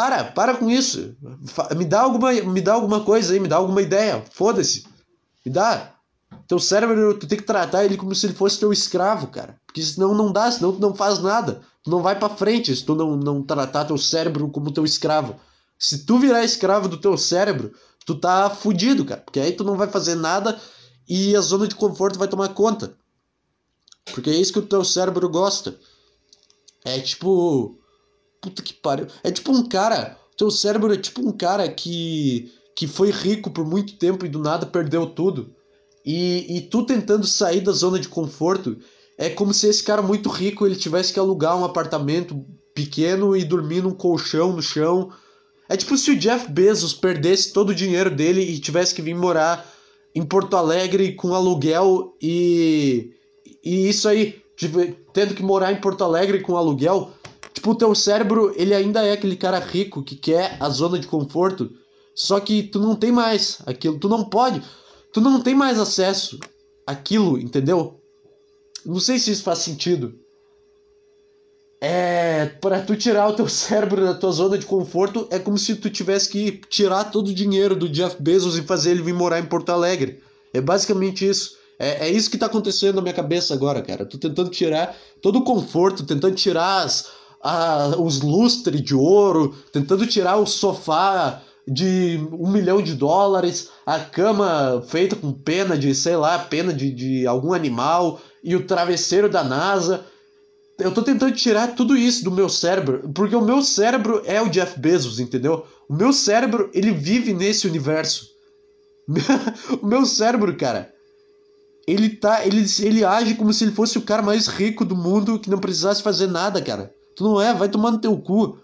Para, para com isso. Me dá alguma, me dá alguma coisa aí, me dá alguma ideia. Foda-se. Me dá. Teu cérebro, tu tem que tratar ele como se ele fosse teu escravo, cara. Porque senão não dá, senão tu não faz nada. Tu não vai para frente se tu não, não tratar teu cérebro como teu escravo. Se tu virar escravo do teu cérebro, tu tá fudido, cara. Porque aí tu não vai fazer nada e a zona de conforto vai tomar conta. Porque é isso que o teu cérebro gosta. É tipo Puta que pariu. É tipo um cara. Teu cérebro é tipo um cara que. que foi rico por muito tempo e do nada perdeu tudo. E, e tu tentando sair da zona de conforto. É como se esse cara muito rico ele tivesse que alugar um apartamento pequeno e dormir num colchão no chão. É tipo se o Jeff Bezos perdesse todo o dinheiro dele e tivesse que vir morar em Porto Alegre com aluguel e. E isso aí, tendo que morar em Porto Alegre com aluguel, tipo, o teu cérebro, ele ainda é aquele cara rico que quer a zona de conforto, só que tu não tem mais aquilo, tu não pode, tu não tem mais acesso àquilo, entendeu? Não sei se isso faz sentido. É, para tu tirar o teu cérebro da tua zona de conforto, é como se tu tivesse que tirar todo o dinheiro do Jeff Bezos e fazer ele vir morar em Porto Alegre. É basicamente isso. É, é isso que tá acontecendo na minha cabeça agora, cara. Tô tentando tirar todo o conforto, tentando tirar as, a, os lustres de ouro, tentando tirar o sofá de um milhão de dólares, a cama feita com pena de, sei lá, pena de, de algum animal e o travesseiro da NASA. Eu tô tentando tirar tudo isso do meu cérebro, porque o meu cérebro é o Jeff Bezos, entendeu? O meu cérebro, ele vive nesse universo. o meu cérebro, cara, ele tá, ele, ele age como se ele fosse o cara mais rico do mundo que não precisasse fazer nada, cara. Tu não é, vai tomar no teu cu.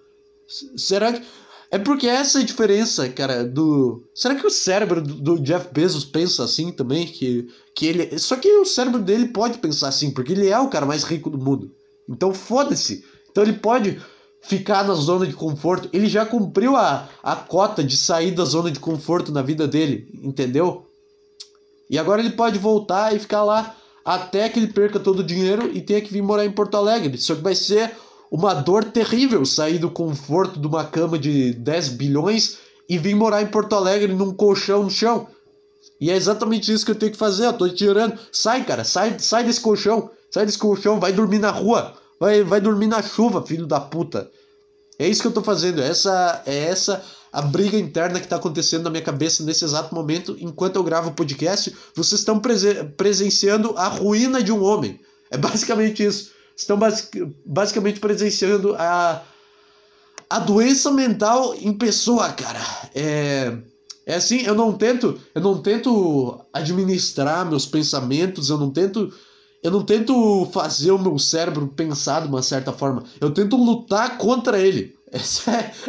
Será que é porque essa é a diferença, cara, do. Será que o cérebro do Jeff Bezos pensa assim também? Que, que ele. Só que o cérebro dele pode pensar assim, porque ele é o cara mais rico do mundo. Então foda-se. Então ele pode ficar na zona de conforto. Ele já cumpriu a, a cota de sair da zona de conforto na vida dele, entendeu? E agora ele pode voltar e ficar lá até que ele perca todo o dinheiro e tenha que vir morar em Porto Alegre. Só que vai ser uma dor terrível sair do conforto de uma cama de 10 bilhões e vir morar em Porto Alegre num colchão no chão. E é exatamente isso que eu tenho que fazer, eu tô tirando. Sai, cara, sai, sai desse colchão. Sai desse colchão, vai dormir na rua. Vai, vai dormir na chuva, filho da puta. É isso que eu tô fazendo. Essa é essa a briga interna que tá acontecendo na minha cabeça nesse exato momento, enquanto eu gravo o podcast. Vocês estão presen presenciando a ruína de um homem. É basicamente isso. Estão basic basicamente presenciando a a doença mental em pessoa, cara. É é assim, eu não tento, eu não tento administrar meus pensamentos, eu não tento eu não tento fazer o meu cérebro pensar de uma certa forma. Eu tento lutar contra ele.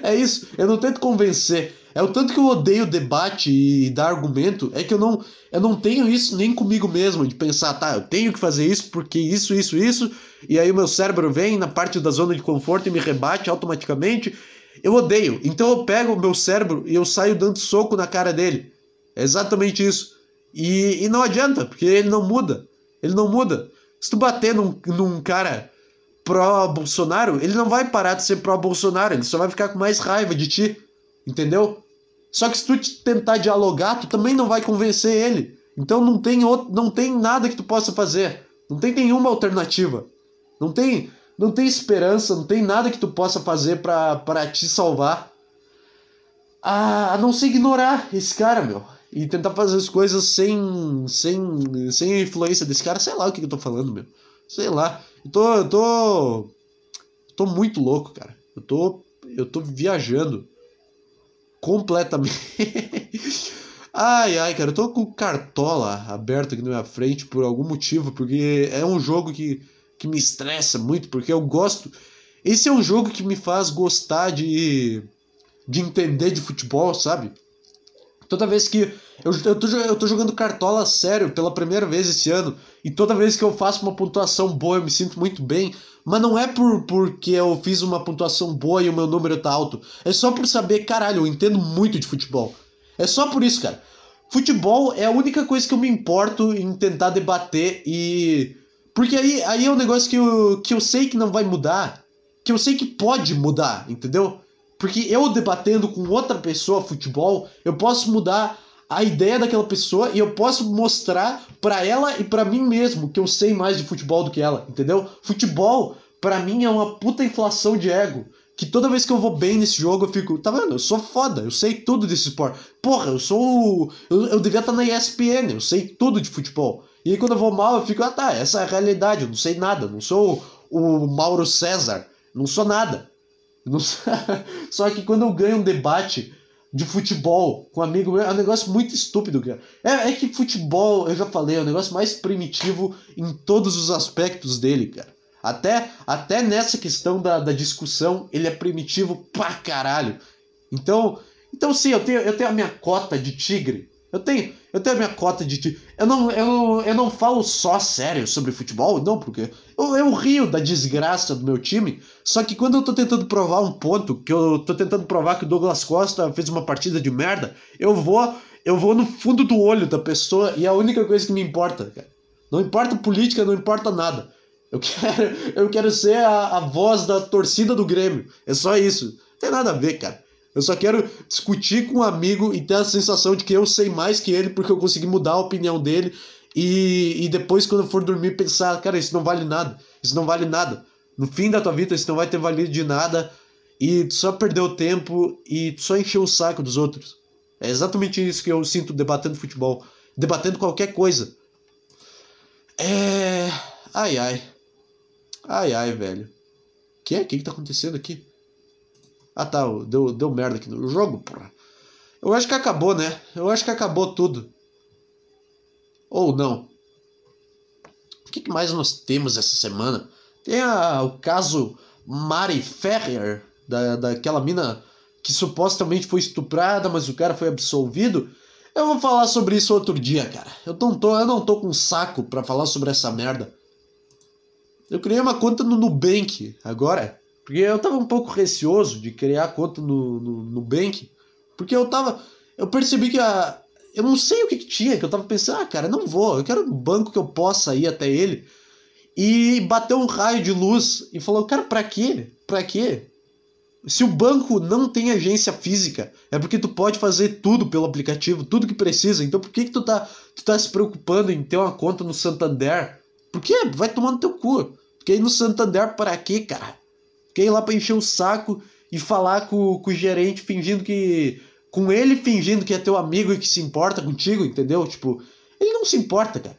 É, é isso. Eu não tento convencer. É o tanto que eu odeio debate e dar argumento, é que eu não, eu não tenho isso nem comigo mesmo, de pensar, tá, eu tenho que fazer isso porque isso, isso, isso, e aí o meu cérebro vem na parte da zona de conforto e me rebate automaticamente. Eu odeio. Então eu pego o meu cérebro e eu saio dando soco na cara dele. É exatamente isso. E, e não adianta, porque ele não muda. Ele não muda. Se tu bater num, num cara pró-Bolsonaro, ele não vai parar de ser pró-Bolsonaro, ele só vai ficar com mais raiva de ti. Entendeu? Só que se tu tentar dialogar, tu também não vai convencer ele. Então não tem, outro, não tem nada que tu possa fazer. Não tem nenhuma alternativa. Não tem, não tem esperança, não tem nada que tu possa fazer para te salvar. A, a não ser ignorar esse cara, meu e tentar fazer as coisas sem, sem, sem influência desse cara. Sei lá o que, que eu tô falando, meu. Sei lá. Eu tô, eu tô. tô muito louco, cara. Eu tô. Eu tô viajando. Completamente. ai, ai, cara. Eu tô com o Cartola aberto aqui na minha frente por algum motivo. Porque é um jogo que, que me estressa muito. Porque eu gosto. Esse é um jogo que me faz gostar de. de entender de futebol, sabe? Toda vez que. Eu, eu, tô, eu tô jogando cartola sério pela primeira vez esse ano. E toda vez que eu faço uma pontuação boa, eu me sinto muito bem. Mas não é por porque eu fiz uma pontuação boa e o meu número tá alto. É só por saber, caralho, eu entendo muito de futebol. É só por isso, cara. Futebol é a única coisa que eu me importo em tentar debater e. Porque aí, aí é um negócio que eu, que eu sei que não vai mudar. Que eu sei que pode mudar, entendeu? Porque eu debatendo com outra pessoa futebol, eu posso mudar a ideia daquela pessoa e eu posso mostrar para ela e para mim mesmo que eu sei mais de futebol do que ela, entendeu? Futebol para mim é uma puta inflação de ego. Que toda vez que eu vou bem nesse jogo eu fico, tá vendo? Eu sou foda, eu sei tudo desse esporte. Porra, eu sou. Eu, eu devia estar na ESPN, eu sei tudo de futebol. E aí quando eu vou mal eu fico, ah tá, essa é a realidade, eu não sei nada, não sou o Mauro César, não sou nada. Só que quando eu ganho um debate de futebol com um amigo meu, é um negócio muito estúpido, cara. É, é que futebol, eu já falei, é o negócio mais primitivo em todos os aspectos dele, cara. Até, até nessa questão da, da discussão, ele é primitivo pra caralho. Então, então sim, eu tenho, eu tenho a minha cota de tigre. Eu tenho, eu tenho a minha cota de. Ti... Eu, não, eu, não, eu não falo só sério sobre futebol, não, porque eu, eu rio da desgraça do meu time. Só que quando eu tô tentando provar um ponto, que eu tô tentando provar que o Douglas Costa fez uma partida de merda, eu vou, eu vou no fundo do olho da pessoa e é a única coisa que me importa, cara. Não importa política, não importa nada. Eu quero, eu quero ser a, a voz da torcida do Grêmio. É só isso. Não tem nada a ver, cara. Eu só quero discutir com um amigo e ter a sensação de que eu sei mais que ele porque eu consegui mudar a opinião dele. E, e depois, quando eu for dormir, pensar: cara, isso não vale nada. Isso não vale nada. No fim da tua vida, isso não vai ter valido de nada. E tu só perdeu tempo e tu só encheu o saco dos outros. É exatamente isso que eu sinto debatendo futebol. Debatendo qualquer coisa. É. Ai ai. Ai ai, velho. Que é? O que, que tá acontecendo aqui? Ah tá, deu, deu merda aqui no jogo, porra. Eu acho que acabou, né? Eu acho que acabou tudo. Ou não. O que, que mais nós temos essa semana? Tem a, o caso Mari Ferrer, da, daquela mina que supostamente foi estuprada, mas o cara foi absolvido. Eu vou falar sobre isso outro dia, cara. Eu não tô, eu não tô com saco pra falar sobre essa merda. Eu criei uma conta no Nubank agora. Porque eu tava um pouco receoso de criar conta no, no, Nubank. Porque eu tava. Eu percebi que a. Eu não sei o que, que tinha, que eu tava pensando, ah, cara, não vou, eu quero um banco que eu possa ir até ele. E bateu um raio de luz e falou, cara, pra quê? Pra quê? Se o banco não tem agência física, é porque tu pode fazer tudo pelo aplicativo, tudo que precisa. Então por que, que tu, tá, tu tá se preocupando em ter uma conta no Santander? Por quê? Vai tomar no teu cu. Porque ir no Santander para quê, cara? Ir lá pra encher o saco e falar com, com o gerente fingindo que. Com ele fingindo que é teu amigo e que se importa contigo, entendeu? Tipo, ele não se importa, cara.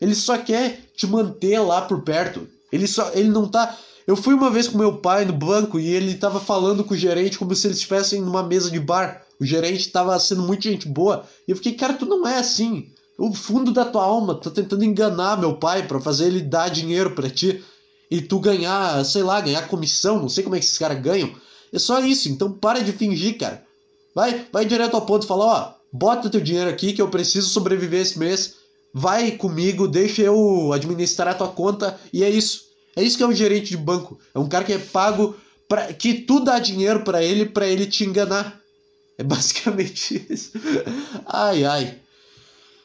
Ele só quer te manter lá por perto. Ele só. Ele não tá. Eu fui uma vez com meu pai no banco e ele tava falando com o gerente como se eles estivessem numa mesa de bar. O gerente tava sendo muito gente boa. E eu fiquei, cara, tu não é assim. O fundo da tua alma tá tentando enganar meu pai para fazer ele dar dinheiro para ti e tu ganhar, sei lá, ganhar comissão, não sei como é que esses caras ganham. É só isso, então para de fingir, cara. Vai, vai direto ao ponto e fala, ó, bota teu dinheiro aqui que eu preciso sobreviver esse mês. Vai comigo, deixa eu administrar a tua conta e é isso. É isso que é um gerente de banco. É um cara que é pago para que tu dá dinheiro para ele para ele te enganar. É basicamente isso. Ai ai.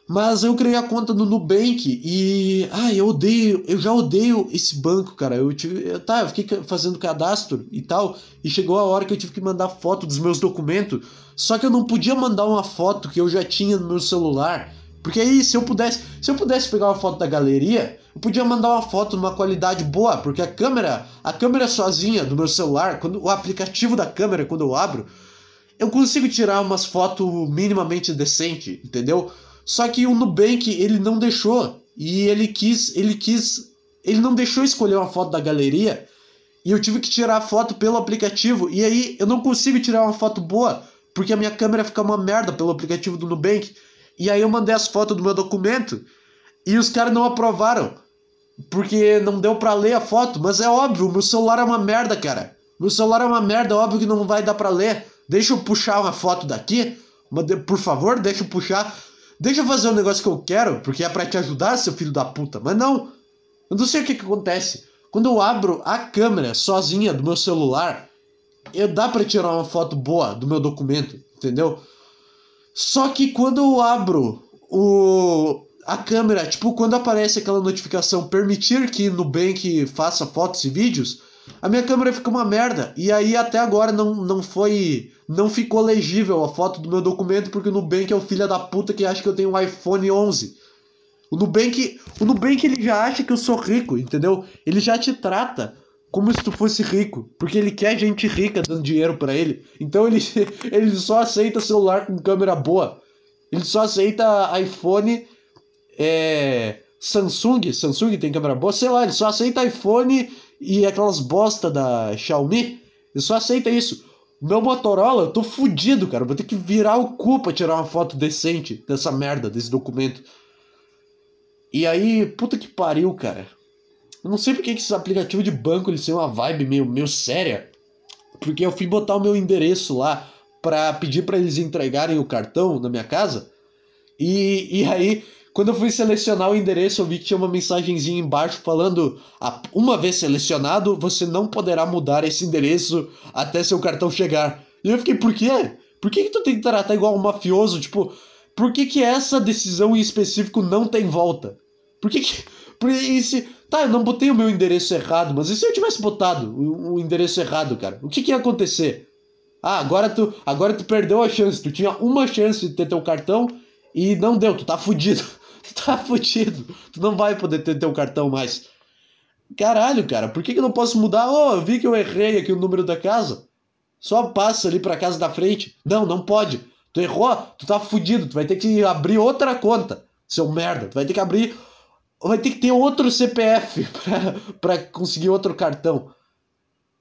Mas eu criei a conta no Nubank e. Ai, eu odeio. Eu já odeio esse banco, cara. Eu tive. Eu, tá, eu fiquei fazendo cadastro e tal. E chegou a hora que eu tive que mandar foto dos meus documentos. Só que eu não podia mandar uma foto que eu já tinha no meu celular. Porque aí, se eu pudesse. Se eu pudesse pegar uma foto da galeria, eu podia mandar uma foto numa qualidade boa. Porque a câmera. A câmera sozinha do meu celular, quando o aplicativo da câmera, quando eu abro, eu consigo tirar umas fotos minimamente decentes, entendeu? Só que o Nubank, ele não deixou. E ele quis, ele quis, ele não deixou escolher uma foto da galeria. E eu tive que tirar a foto pelo aplicativo. E aí eu não consigo tirar uma foto boa, porque a minha câmera fica uma merda pelo aplicativo do Nubank. E aí eu mandei as fotos do meu documento e os caras não aprovaram. Porque não deu para ler a foto, mas é óbvio, meu celular é uma merda, cara. Meu celular é uma merda, óbvio que não vai dar para ler. Deixa eu puxar uma foto daqui, por favor, deixa eu puxar. Deixa eu fazer um negócio que eu quero, porque é para te ajudar, seu filho da puta. Mas não. Eu não sei o que, que acontece. Quando eu abro a câmera sozinha do meu celular, eu dá para tirar uma foto boa do meu documento, entendeu? Só que quando eu abro o a câmera, tipo, quando aparece aquela notificação permitir que Nubank faça fotos e vídeos, a minha câmera fica uma merda. E aí até agora não, não foi. Não ficou legível a foto do meu documento, porque o Nubank é o filho da puta que acha que eu tenho um iPhone 11. O Nubank, o Nubank ele já acha que eu sou rico, entendeu? Ele já te trata como se tu fosse rico, porque ele quer gente rica dando dinheiro para ele. Então ele, ele só aceita celular com câmera boa. Ele só aceita iPhone, é, Samsung, Samsung tem câmera boa, sei lá, ele só aceita iPhone e aquelas bosta da Xiaomi, eu só aceita isso. Meu Motorola, eu tô fudido, cara. Vou ter que virar o cu pra tirar uma foto decente dessa merda, desse documento. E aí, puta que pariu, cara. Eu não sei porque que esses aplicativos de banco eles têm uma vibe meio, meio séria. Porque eu fui botar o meu endereço lá pra pedir para eles entregarem o cartão na minha casa. E, e aí, quando eu fui selecionar o endereço, eu vi que tinha uma mensagenzinha embaixo falando: uma vez selecionado, você não poderá mudar esse endereço até seu cartão chegar. E eu fiquei, por quê? Por que, que tu tem que tratar igual um mafioso? Tipo, por que, que essa decisão em específico não tem volta? Por que, que. Por esse, tá, eu não botei o meu endereço errado, mas e se eu tivesse botado o, endereço errado, cara? O que, que ia acontecer? Ah, agora tu, agora tu perdeu a chance. Tu tinha uma chance de ter teu cartão e não deu. Tu tá fudido. Tu tá fudido. Tu não vai poder ter teu cartão mais. Caralho, cara, por que, que eu não posso mudar? Oh, eu vi que eu errei aqui o número da casa. Só passa ali pra casa da frente. Não, não pode. Tu errou, tu tá fudido. Tu vai ter que abrir outra conta. Seu merda. Tu vai ter que abrir. Vai ter que ter outro CPF pra conseguir outro cartão.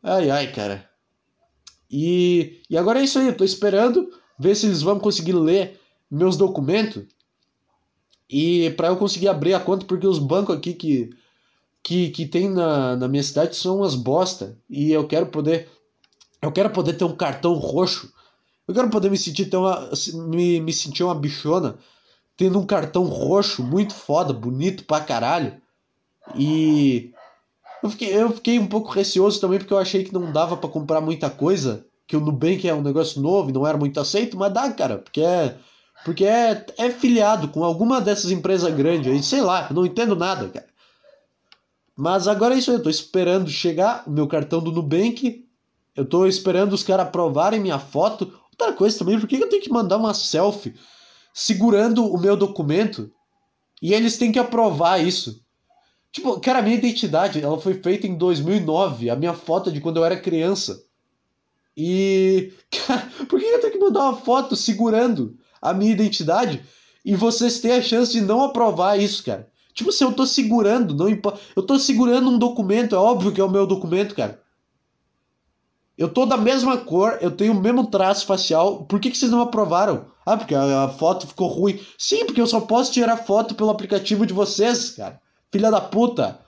Ai, ai, cara. E, e agora é isso aí, eu tô esperando ver se eles vão conseguir ler meus documentos e para eu conseguir abrir a conta, porque os bancos aqui que, que, que tem na, na minha cidade são umas bosta e eu quero poder eu quero poder ter um cartão roxo. Eu quero poder me sentir uma, me, me sentir uma bichona tendo um cartão roxo muito foda, bonito pra caralho. E eu fiquei, eu fiquei um pouco receoso também porque eu achei que não dava para comprar muita coisa, que o Nubank é um negócio novo e não era muito aceito, mas dá, cara, porque é porque é, é filiado com alguma dessas empresas grandes aí, sei lá, não entendo nada, cara. Mas agora é isso aí, eu tô esperando chegar o meu cartão do Nubank, eu tô esperando os caras aprovarem minha foto. Outra coisa também, por que eu tenho que mandar uma selfie segurando o meu documento e eles têm que aprovar isso? Tipo, cara, a minha identidade, ela foi feita em 2009, a minha foto de quando eu era criança. E, cara, por que eu tenho que mandar uma foto segurando a minha identidade e vocês têm a chance de não aprovar isso, cara? Tipo, se eu tô segurando, não importa. Eu tô segurando um documento, é óbvio que é o meu documento, cara. Eu tô da mesma cor, eu tenho o mesmo traço facial, por que, que vocês não aprovaram? Ah, porque a, a foto ficou ruim. Sim, porque eu só posso tirar foto pelo aplicativo de vocês, cara. Filha da puta.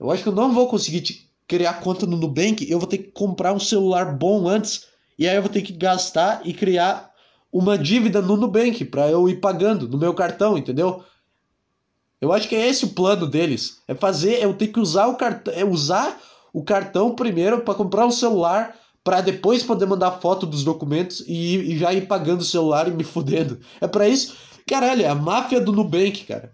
Eu acho que eu não vou conseguir criar conta no Nubank. Eu vou ter que comprar um celular bom antes. E aí eu vou ter que gastar e criar uma dívida no Nubank para eu ir pagando no meu cartão, entendeu? Eu acho que é esse o plano deles. É fazer, eu ter que usar o cartão, é usar o cartão primeiro para comprar um celular para depois poder mandar foto dos documentos e, e, já ir pagando o celular e me fudendo. É para isso. Caralho, é a máfia do Nubank, cara.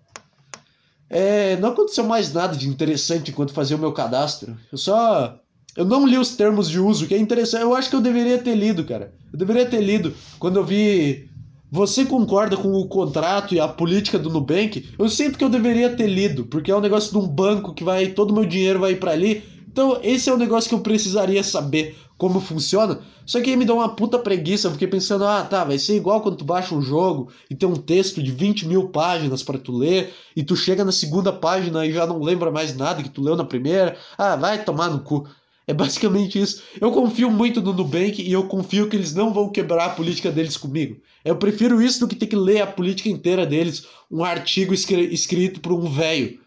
É, não aconteceu mais nada de interessante enquanto fazia o meu cadastro. Eu só. Eu não li os termos de uso, que é interessante. Eu acho que eu deveria ter lido, cara. Eu deveria ter lido. Quando eu vi. Você concorda com o contrato e a política do Nubank? Eu sinto que eu deveria ter lido, porque é um negócio de um banco que vai. Todo meu dinheiro vai para ali. Então, esse é um negócio que eu precisaria saber como funciona. Só que aí me dá uma puta preguiça. Eu fiquei pensando, ah, tá, vai ser igual quando tu baixa um jogo e tem um texto de 20 mil páginas para tu ler, e tu chega na segunda página e já não lembra mais nada que tu leu na primeira. Ah, vai tomar no cu. É basicamente isso. Eu confio muito no Nubank e eu confio que eles não vão quebrar a política deles comigo. Eu prefiro isso do que ter que ler a política inteira deles, um artigo escrito por um velho,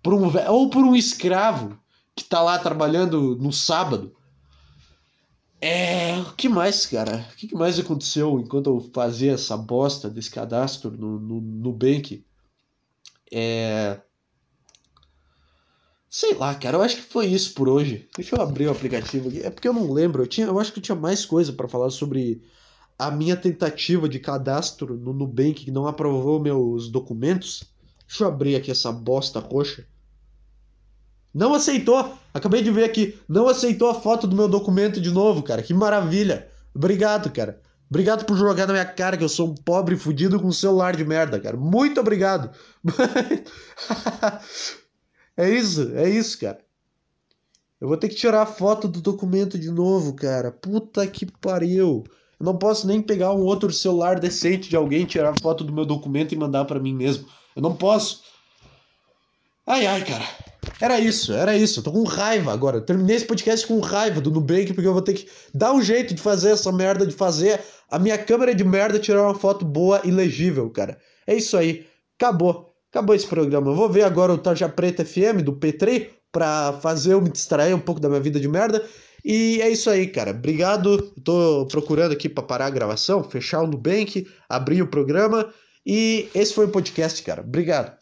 por um ou por um escravo que tá lá trabalhando no sábado. É. O que mais, cara? O que mais aconteceu enquanto eu fazia essa bosta desse cadastro no, no, no Bank? É. Sei lá, cara, eu acho que foi isso por hoje. Deixa eu abrir o aplicativo aqui. É porque eu não lembro. Eu, tinha, eu acho que eu tinha mais coisa para falar sobre a minha tentativa de cadastro no Nubank que não aprovou meus documentos. Deixa eu abrir aqui essa bosta roxa. Não aceitou. Acabei de ver aqui. Não aceitou a foto do meu documento de novo, cara. Que maravilha. Obrigado, cara. Obrigado por jogar na minha cara que eu sou um pobre fudido com um celular de merda, cara. Muito obrigado. é isso, é isso, cara. Eu vou ter que tirar a foto do documento de novo, cara. Puta que pariu. Eu não posso nem pegar um outro celular decente de alguém, tirar a foto do meu documento e mandar para mim mesmo. Eu não posso. Ai, ai, cara. Era isso, era isso. Eu tô com raiva agora. Eu terminei esse podcast com raiva do Nubank, porque eu vou ter que dar um jeito de fazer essa merda, de fazer a minha câmera de merda tirar uma foto boa e legível, cara. É isso aí. Acabou. Acabou esse programa. Eu vou ver agora o Tarja Preta FM do P3 pra fazer eu me distrair um pouco da minha vida de merda. E é isso aí, cara. Obrigado. Tô procurando aqui pra parar a gravação, fechar o Nubank, abrir o programa. E esse foi o podcast, cara. Obrigado.